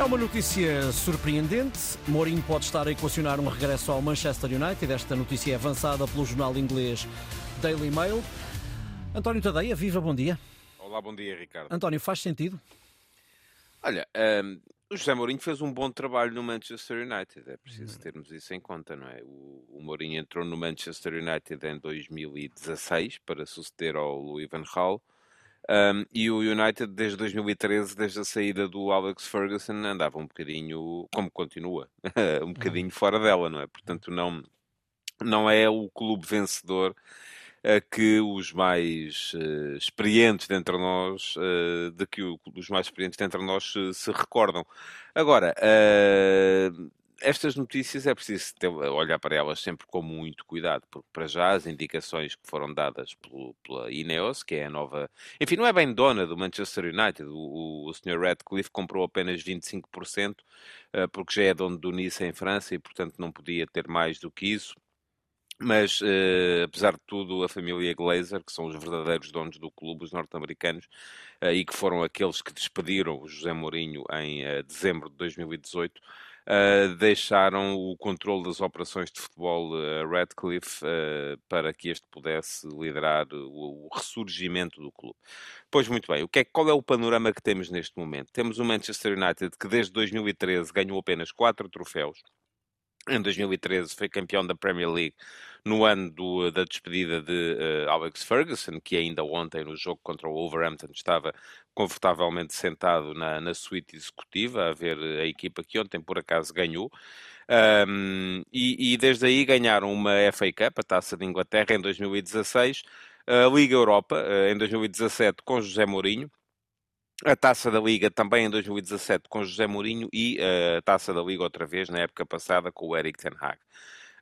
É uma notícia surpreendente. Mourinho pode estar a equacionar um regresso ao Manchester United. Esta notícia é avançada pelo jornal inglês Daily Mail. António Tadeia, viva, bom dia. Olá, bom dia, Ricardo. António, faz sentido? Olha, um, o José Mourinho fez um bom trabalho no Manchester United, é preciso uhum. termos isso em conta, não é? O, o Mourinho entrou no Manchester United em 2016 para suceder ao Louis van Gaal. Um, e o United, desde 2013, desde a saída do Alex Ferguson, andava um bocadinho, como continua, um bocadinho uhum. fora dela, não é? Portanto, não, não é o clube vencedor uh, que os mais uh, experientes dentre nós, uh, de que o, os mais experientes dentre nós se recordam. Agora, estas notícias é preciso ter, olhar para elas sempre com muito cuidado, porque para já as indicações que foram dadas pelo, pela Ineos, que é a nova. Enfim, não é bem dona do Manchester United, o, o, Sr. Radcliffe comprou apenas 25%, uh, porque já é dono do Nice em França e, portanto, não podia ter mais do que isso. Mas, uh, apesar de tudo, a família Glazer, que são os verdadeiros donos do clube, os norte-americanos, uh, e que foram aqueles que despediram o José Mourinho em dezembro de 2018, uh, deixaram o controle das operações de futebol a uh, Radcliffe uh, para que este pudesse liderar o, o, ressurgimento do clube. Pois muito bem, o que é, qual é o panorama que temos neste momento? Temos o Manchester United que desde 2013 ganhou apenas quatro troféus em 2013 foi campeão da Premier League no ano do, da despedida de uh, Alex Ferguson, que ainda ontem no jogo contra o Wolverhampton estava confortavelmente sentado na, na suíte executiva a ver a equipa que ontem por acaso ganhou. Um, e, e, desde aí ganharam uma FA Cup, a Taça de Inglaterra, em 2016, a Liga Europa, uh, em 2017, com José Mourinho, a Taça da Liga também em 2017 com José Mourinho e eh, a Taça da Liga outra vez na época passada com o Eric Ten Hag.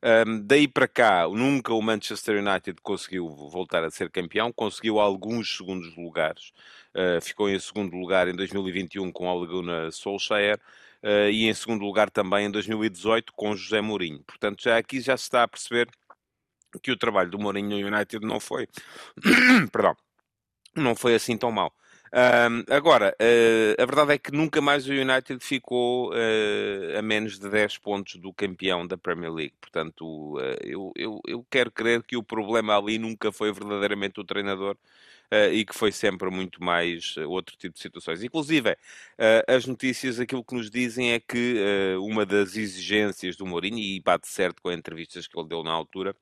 Um, daí para cá, nunca o Manchester United conseguiu voltar a ser campeão, conseguiu alguns segundos lugares. Uh, ficou em segundo lugar em 2021 com a Laguna Solskjaer uh, e em segundo lugar também em 2018 com José Mourinho. Portanto, já aqui já se está a perceber que o trabalho do Mourinho no United não foi, perdão, não foi assim tão mal. Um, agora, uh, a verdade é que nunca mais o United ficou uh, a menos de 10 pontos do campeão da Premier League. Portanto, uh, eu, eu, eu, quero crer que o problema ali nunca foi verdadeiramente o treinador e que foi sempre muito mais outro tipo de situações. Inclusive, as notícias, aquilo que nos dizem é que uma das exigências do Mourinho, e bate certo com as entrevistas que ele deu na altura,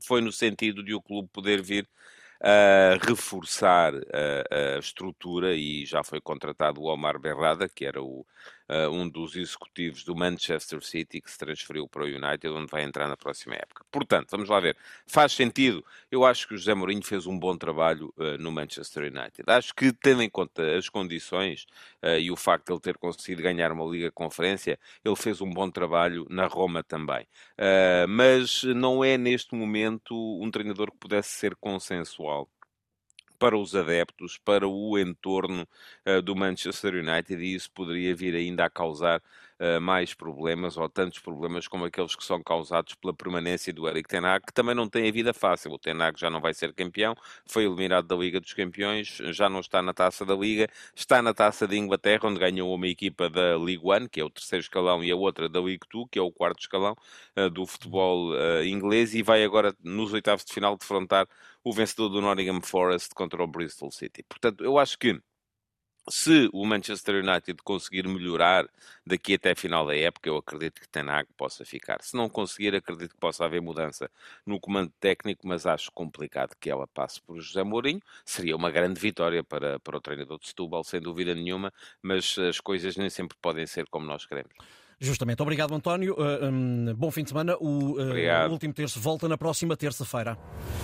foi no sentido de o clube poder vir a reforçar a, a, estrutura e já foi contratado o Omar Berrada, que era o, uh, um dos executivos do Manchester City que se transferiu para o United, onde vai entrar na próxima época. Portanto, vamos lá ver. Faz sentido? Eu acho que o José Mourinho fez um bom trabalho uh, no Manchester United. Acho que, tendo em conta as condições uh, e o facto de ele ter conseguido ganhar uma Liga Conferência, ele fez um bom trabalho na Roma também. mas não é neste momento um treinador que pudesse ser consensual para os adeptos, para o entorno uh, do Manchester United e isso poderia vir ainda a causar uh, mais problemas ou tantos problemas como aqueles que são causados pela permanência do Eric Ten Hag, que também não tem a vida fácil. O Ten Hag já não vai ser campeão, foi eliminado da Liga dos Campeões, já não está na Taça da Liga, está na Taça de Inglaterra, onde ganhou uma equipa da League One, que é o terceiro escalão, e a outra da League Two, que é o quarto escalão uh, do futebol inglês, e vai agora nos oitavos de final defrontar o vencedor do Nottingham Forest contra o Bristol City. Portanto, eu acho que se o Manchester United conseguir melhorar daqui até a final da época, eu acredito que Ten Hag possa ficar. Se não conseguir, acredito que possa haver mudança no comando técnico, mas acho complicado que ela passe por José Mourinho. Seria uma grande vitória para, para o treinador de Setúbal, sem dúvida nenhuma, mas as coisas nem sempre podem ser como nós queremos. Justamente. Obrigado, António. Uh, um, bom fim de semana. O, uh, o último terço volta na próxima terça-feira.